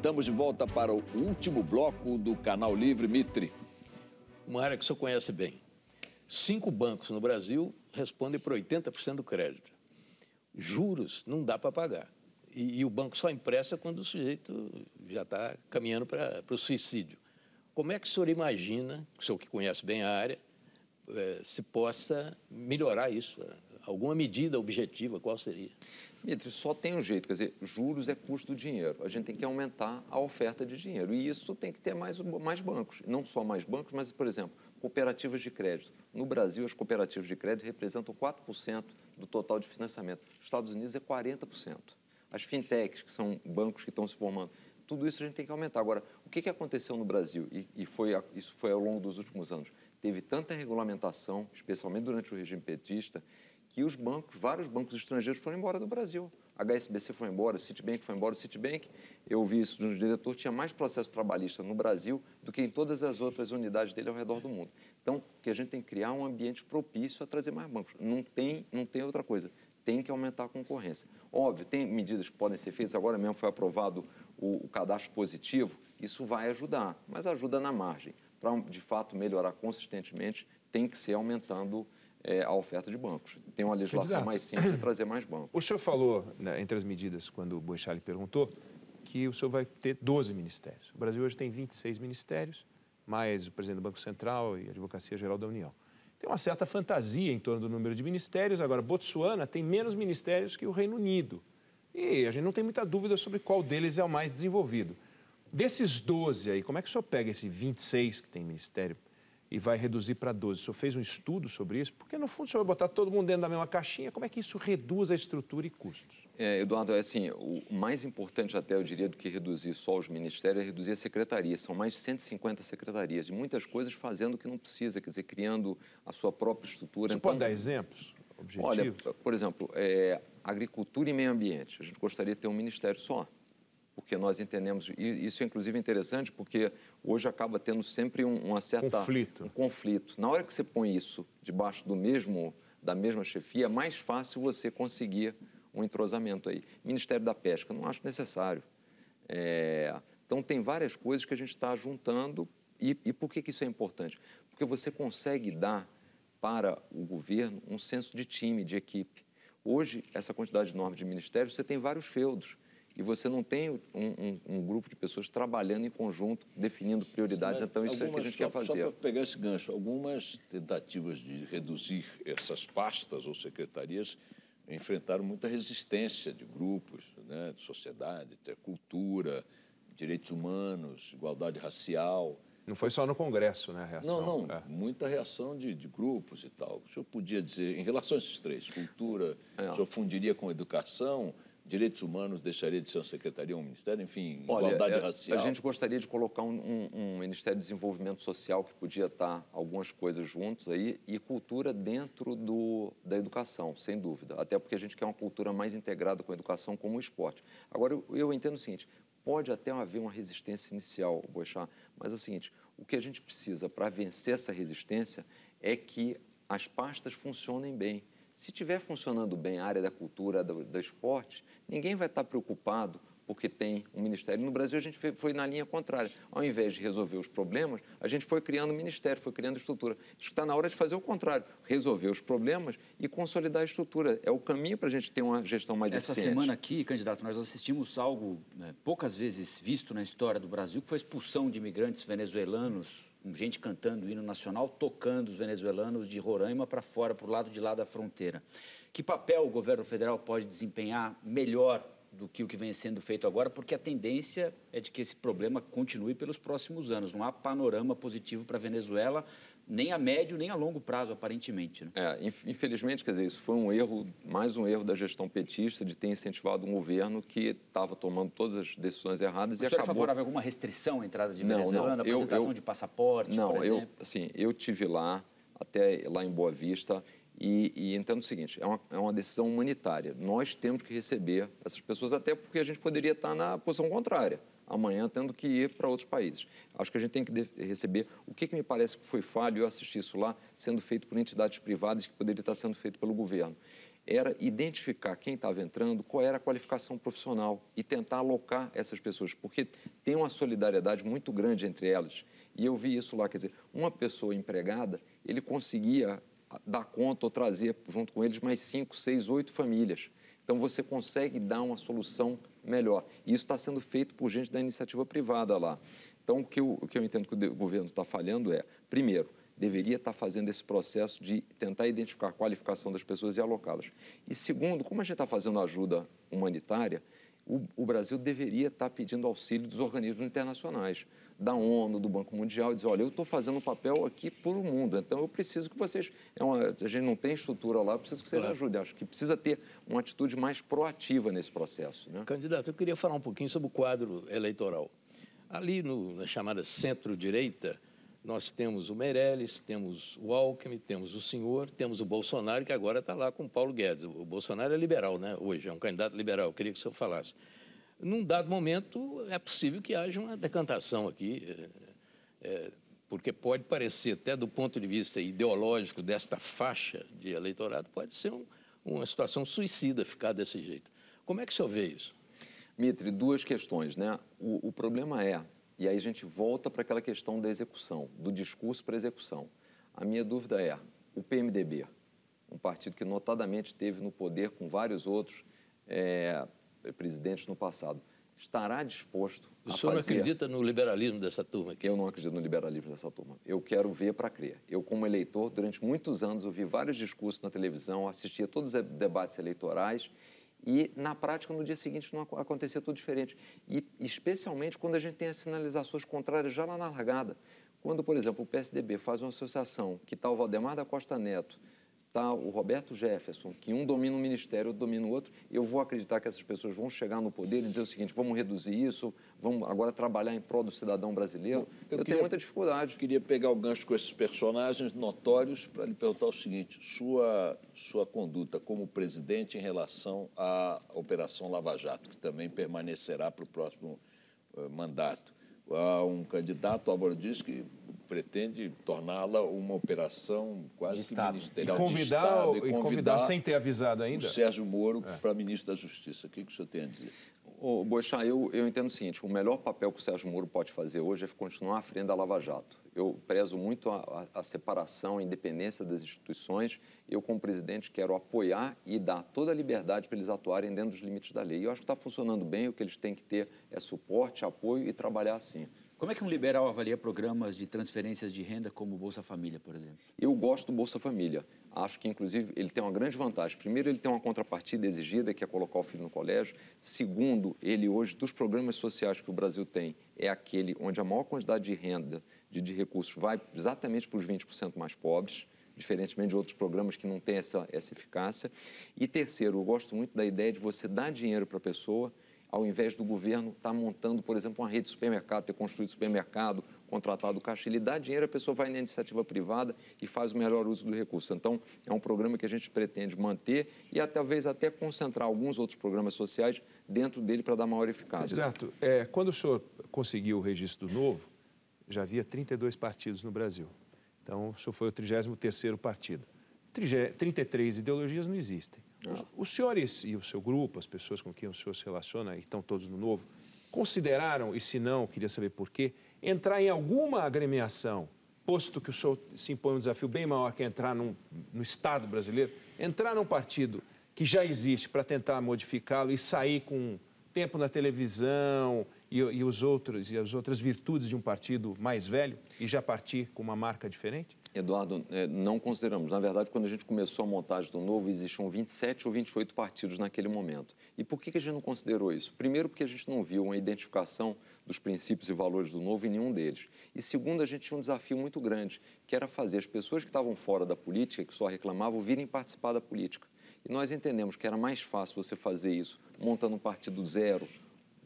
Estamos de volta para o último bloco do Canal Livre Mitre. Uma área que o senhor conhece bem. Cinco bancos no Brasil respondem por 80% do crédito. Juros não dá para pagar. E, e, o banco só empresta quando o sujeito já está caminhando para o suicídio. Como é que o senhor imagina, o senhor que conhece bem a área, eh, se possa melhorar isso? Alguma medida objetiva, qual seria? Mitri, só tem um jeito, quer dizer, juros é custo do dinheiro. A gente tem que aumentar a oferta de dinheiro. E isso tem que ter mais, mais bancos. Não só mais bancos, mas, por exemplo, cooperativas de crédito. No Brasil, as cooperativas de crédito representam 4% do total de financiamento. Nos Estados Unidos é 40%. As fintechs, que são bancos que estão se formando, tudo isso a gente tem que aumentar. Agora, o que, que aconteceu no Brasil, e, e foi, isso foi ao longo dos últimos anos? Teve tanta regulamentação, especialmente durante o regime petista, que os bancos, vários bancos estrangeiros foram embora do Brasil. A HSBC foi embora, o Citibank foi embora. O Citibank, eu vi isso no diretor, tinha mais processo trabalhista no Brasil do que em todas as outras unidades dele ao redor do mundo. Então, que a gente tem que criar um ambiente propício a trazer mais bancos. Não tem, não tem outra coisa. Tem que aumentar a concorrência. Óbvio, tem medidas que podem ser feitas. Agora mesmo foi aprovado o, o cadastro positivo. Isso vai ajudar, mas ajuda na margem. Para, de fato, melhorar consistentemente, tem que ser aumentando é, a oferta de bancos. Tem uma legislação Exato. mais simples de trazer mais bancos. O senhor falou, né, entre as medidas, quando o Boechat lhe perguntou, que o senhor vai ter 12 ministérios. O Brasil hoje tem 26 ministérios, mais o presidente do Banco Central e a Advocacia Geral da União. Tem uma certa fantasia em torno do número de ministérios. Agora, Botsuana tem menos ministérios que o Reino Unido. E a gente não tem muita dúvida sobre qual deles é o mais desenvolvido. Desses 12 aí, como é que o senhor pega esse 26 que tem ministério e vai reduzir para 12. O senhor fez um estudo sobre isso? Porque, no fundo, o senhor vai botar todo mundo dentro da mesma caixinha. Como é que isso reduz a estrutura e custos? É, Eduardo, é assim, o mais importante até, eu diria, do que reduzir só os ministérios é reduzir a secretaria. São mais de 150 secretarias, e muitas coisas fazendo o que não precisa, quer dizer, criando a sua própria estrutura. Você então, pode dar exemplos? Objetivos? Olha, por exemplo, é, agricultura e meio ambiente. A gente gostaria de ter um ministério só porque nós entendemos, e isso é inclusive interessante, porque hoje acaba tendo sempre um, uma certa... Conflito. Um conflito. Na hora que você põe isso debaixo do mesmo, da mesma chefia, é mais fácil você conseguir um entrosamento aí. Ministério da Pesca, não acho necessário. É, então, tem várias coisas que a gente está juntando. E, e por que, que isso é importante? Porque você consegue dar para o governo um senso de time, de equipe. Hoje, essa quantidade enorme de ministérios, você tem vários feudos e você não tem um, um, um, grupo de pessoas trabalhando em conjunto, definindo prioridades. então, isso algumas, é que a gente só, quer fazer. Só para pegar esse gancho, algumas tentativas de reduzir essas pastas ou secretarias enfrentaram muita resistência de grupos, né, de sociedade, de cultura, direitos humanos, igualdade racial. Não foi só no Congresso, né, a reação? Não, não, é. muita reação de, de, grupos e tal. O senhor podia dizer, em relação a esses três, cultura, é. o senhor fundiria com educação, direitos humanos deixaria de ser uma secretaria ou um ministério, enfim, Olha, igualdade é, racial. A gente gostaria de colocar um, um, um, Ministério de Desenvolvimento Social que podia estar algumas coisas juntos aí e cultura dentro do, da educação, sem dúvida. Até porque a gente quer uma cultura mais integrada com a educação como o esporte. Agora, eu, eu entendo o seguinte, pode até haver uma resistência inicial, Boixá, mas é o seguinte, o que a gente precisa para vencer essa resistência é que as pastas funcionem bem. Se estiver funcionando bem a área da cultura, do, do esporte, ninguém vai estar preocupado porque tem um ministério. No Brasil, a gente foi na linha contrária. Ao invés de resolver os problemas, a gente foi criando ministério, foi criando estrutura. Acho que está na hora de fazer o contrário, resolver os problemas e consolidar a estrutura. É o caminho para a gente ter uma gestão mais Essa eficiente. semana aqui, candidato, nós assistimos algo né, poucas vezes visto na história do Brasil, que foi a expulsão de imigrantes venezuelanos, gente cantando o hino nacional, tocando os venezuelanos de Roraima para fora, para o lado de lá da fronteira. Que papel o governo federal pode desempenhar melhor do que o que vem sendo feito agora, porque a tendência é de que esse problema continue pelos próximos anos. Não há panorama positivo para a Venezuela, nem a médio nem a longo prazo, aparentemente. Né? É, infelizmente, quer dizer, isso foi um erro, mais um erro da gestão petista de ter incentivado um governo que estava tomando todas as decisões erradas e acabou... é favorável a alguma restrição à entrada de venezuelano, não, apresentação eu, eu, de passaporte, não? Eu, assim, eu tive lá, até lá em Boa Vista, e, e entendo o seguinte: é uma, é uma decisão humanitária. Nós temos que receber essas pessoas, até porque a gente poderia estar na posição contrária, amanhã tendo que ir para outros países. Acho que a gente tem que receber. O que, que me parece que foi falho, eu assisti isso lá, sendo feito por entidades privadas que poderia estar sendo feito pelo governo. era identificar quem estava entrando, qual era a qualificação profissional e tentar alocar essas pessoas, porque tem uma solidariedade muito grande entre elas. E eu vi isso lá, quer dizer, uma pessoa empregada, ele conseguia dar conta ou trazer junto com eles mais cinco, seis, oito famílias. Então você consegue dar uma solução melhor. E isso está sendo feito por gente da iniciativa privada lá. Então o que eu, o que eu entendo que o governo está falhando é, primeiro, deveria estar fazendo esse processo de tentar identificar a qualificação das pessoas e alocá-las. E segundo, como a gente está fazendo ajuda humanitária, o, o, Brasil deveria estar pedindo auxílio dos organismos internacionais, da ONU, do Banco Mundial, e dizer, olha, eu estou fazendo um papel aqui por o mundo, então eu preciso que vocês... É uma, a gente não tem estrutura lá, eu preciso que vocês claro. ajudem. Acho que precisa ter uma atitude mais proativa nesse processo. Né? Candidato, eu queria falar um pouquinho sobre o quadro eleitoral. Ali no, na chamada centro-direita, nós temos o Meirelles, temos o Alckmin, temos o senhor, temos o Bolsonaro, que agora está lá com o Paulo Guedes. O Bolsonaro é liberal, né? Hoje, é um candidato liberal. Eu queria que o senhor falasse. Num dado momento, é possível que haja uma decantação aqui, é, é, porque pode parecer, até do ponto de vista ideológico desta faixa de eleitorado, pode ser um, uma situação suicida ficar desse jeito. Como é que o senhor vê isso? Mitre, duas questões, né? O, o problema é e aí a gente volta para aquela questão da execução, do discurso para a execução. A minha dúvida é: o PMDB, um partido que notadamente teve no poder com vários outros é, presidentes no passado, estará disposto o a senhor não acredita no liberalismo dessa turma aqui? Eu não acredito no liberalismo dessa turma. Eu quero ver para crer. Eu, como eleitor, durante muitos anos, ouvi vários discursos na televisão, assistia a todos os debates eleitorais e, na prática, no dia seguinte não acontecia tudo diferente. E, especialmente, quando a gente tem as sinalizações contrárias já lá na largada. Quando, por exemplo, o PSDB faz uma associação que está o Valdemar da Costa Neto está o Roberto Jefferson, que um domina o ministério, outro domina o outro, eu vou acreditar que essas pessoas vão chegar no poder e dizer o seguinte, vamos reduzir isso, vamos agora trabalhar em prol do cidadão brasileiro. Eu, eu queria, tenho muita dificuldade. Queria pegar o gancho com esses personagens notórios para lhe perguntar o seguinte, sua, sua conduta como presidente em relação à Operação Lava Jato, que também permanecerá para o próximo uh, mandato. Há um candidato, Álvaro diz que pretende torná-la uma operação quase que ministerial e convidar, de Estado. E convidar, convidar sem ter avisado ainda? O Sérgio Moro é. para ministro da Justiça. O que, que o senhor tem a dizer? Ô, Boixá, eu, eu entendo o seguinte, o melhor papel que o Sérgio Moro pode fazer hoje é continuar à frente da Lava Jato. Eu prezo muito a, a, a separação, a independência das instituições. Eu, como presidente, quero apoiar e dar toda a liberdade para eles atuarem dentro dos limites da lei. Eu acho que está funcionando bem, o que eles têm que ter é suporte, apoio e trabalhar assim. Como é que um liberal avalia programas de transferências de renda como o Bolsa Família, por exemplo? Eu gosto do Bolsa Família. Acho que, inclusive, ele tem uma grande vantagem. Primeiro, ele tem uma contrapartida exigida, que é colocar o filho no colégio. Segundo, ele hoje, dos programas sociais que o Brasil tem, é aquele onde a maior quantidade de renda, de, de recursos, vai exatamente para os 20% mais pobres diferentemente de outros programas que não têm essa, essa eficácia. E terceiro, eu gosto muito da ideia de você dar dinheiro para a pessoa ao invés do governo estar tá montando, por exemplo, uma rede de supermercado, ter construído supermercado, contratado caixa, ele dá dinheiro, a pessoa vai na iniciativa privada e faz o melhor uso do recurso. Então, é um programa que a gente pretende manter e talvez até concentrar alguns outros programas sociais dentro dele para dar maior eficácia. Exato. É, quando o senhor conseguiu o registro novo, já havia 32 partidos no Brasil. Então, o senhor foi o 33º partido. 33 ideologias não existem. Os, senhores e o seu grupo, as pessoas com quem o senhor se relaciona e estão todos no novo, consideraram, e se não, queria saber por quê, entrar em alguma agremiação, posto que o senhor se impõe um desafio bem maior que entrar num, no Estado brasileiro, entrar num partido que já existe para tentar modificá-lo e sair com tempo na televisão e, e, os outros, e as outras virtudes de um partido mais velho e já partir com uma marca diferente? Eduardo, é, não consideramos. Na verdade, quando a gente começou a montagem do Novo, existiam 27 ou 28 partidos naquele momento. E por que a gente não considerou isso? Primeiro, porque a gente não viu uma identificação dos princípios e valores do Novo em nenhum deles. E segundo, a gente tinha um desafio muito grande, que era fazer as pessoas que estavam fora da política, que só reclamavam, virem participar da política. E nós entendemos que era mais fácil você fazer isso montando um partido zero,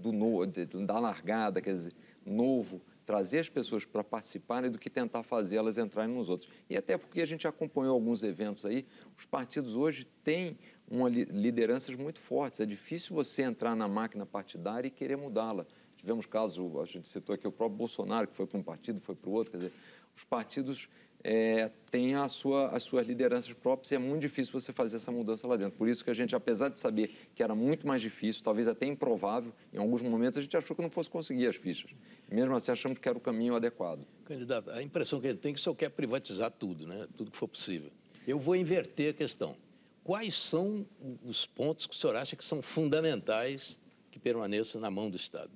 do no, da largada, quer dizer, novo, trazer as pessoas para participarem do que tentar fazê-las entrarem nos outros. E até porque a gente acompanhou alguns eventos aí, os partidos hoje têm uma lideranças muito fortes. É difícil você entrar na máquina partidária e querer mudá-la. Tivemos caso, a gente citou aqui o próprio Bolsonaro, que foi para um partido, foi para o outro. Quer dizer, os partidos é, tem a sua, as suas lideranças próprias e é muito difícil você fazer essa mudança lá dentro. Por isso que a gente, apesar de saber que era muito mais difícil, talvez até improvável, em alguns momentos a gente achou que não fosse conseguir as fichas. Mesmo assim achamos que era o caminho adequado. Candidato, a impressão que gente tem é que o senhor quer privatizar tudo, né? tudo que for possível. Eu vou inverter a questão. Quais são os pontos que o senhor acha que são fundamentais que permaneçam na mão do Estado?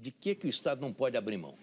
De que, que o Estado não pode abrir mão?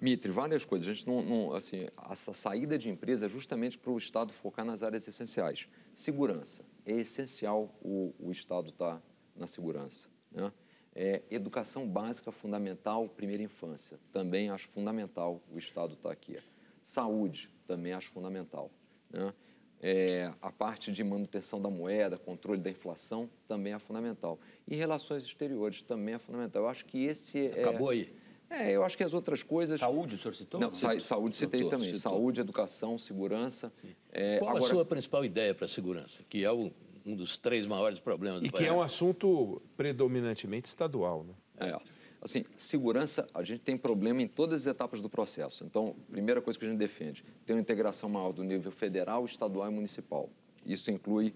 Mitre, várias coisas. A gente não, não assim, essa saída de empresa é justamente para o Estado focar nas áreas essenciais. Segurança. É essencial o, o Estado estar tá na segurança. Né? É, educação básica fundamental, primeira infância. Também acho fundamental o Estado estar tá aqui. Saúde, também acho fundamental. Né? É, a parte de manutenção da moeda, controle da inflação, também é fundamental. E relações exteriores, também é fundamental. Eu acho que esse é... Acabou aí. É, eu acho que as outras coisas. Saúde, o senhor citou? Não, sa saúde citei Doutor, também. Citou. Saúde, educação, segurança. É, Qual agora... a sua principal ideia para a segurança? Que é o, um dos três maiores problemas do e país. E que é um assunto predominantemente estadual, né? É. Assim, segurança, a gente tem problema em todas as etapas do processo. Então, primeira coisa que a gente defende, tem uma integração maior do nível federal, estadual e municipal. Isso inclui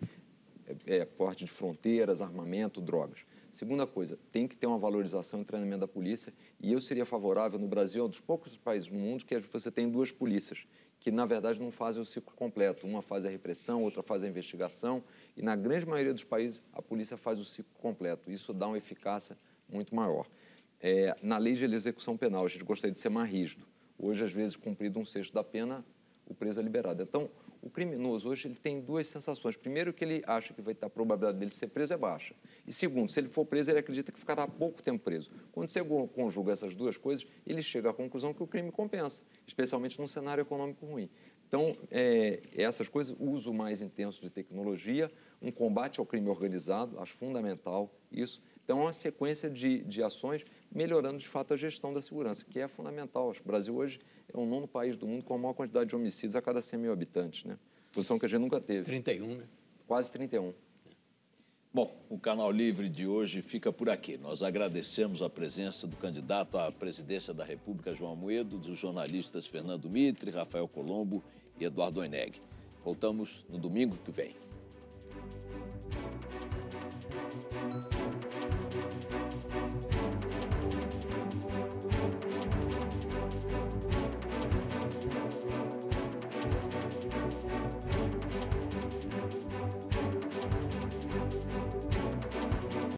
é, é porte de fronteiras, armamento, drogas. Segunda coisa, tem que ter uma valorização e treinamento da polícia. E eu seria favorável, no Brasil, é um dos poucos países no mundo que você tem duas polícias, que na verdade não fazem o ciclo completo. Uma faz a repressão, outra faz a investigação. E na grande maioria dos países, a polícia faz o ciclo completo. Isso dá uma eficácia muito maior. É, na lei de execução penal, a gente gostaria de ser mais rígido. Hoje, às vezes, cumprido um sexto da pena, o preso é liberado. Então, o criminoso hoje ele tem duas sensações. Primeiro, que ele acha que vai ter a probabilidade dele ser preso é baixa. E segundo, se ele for preso, ele acredita que ficará pouco tempo preso. Quando você conjuga essas duas coisas, ele chega à conclusão que o crime compensa, especialmente num cenário econômico ruim. Então, é, essas coisas, uso mais intenso de tecnologia, um combate ao crime organizado, acho fundamental isso. Então, é uma sequência de, de ações melhorando, de fato, a gestão da segurança, que é fundamental. O Brasil hoje é o nono país do mundo com a maior quantidade de homicídios a cada 100 mil habitantes, né? Posição que a gente nunca teve. 31, né? Quase 31. Bom, o Canal Livre de hoje fica por aqui. Nós agradecemos a presença do candidato à presidência da República, João Moedo, dos jornalistas Fernando Mitre, Rafael Colombo e Eduardo Oineg. Voltamos no domingo que vem.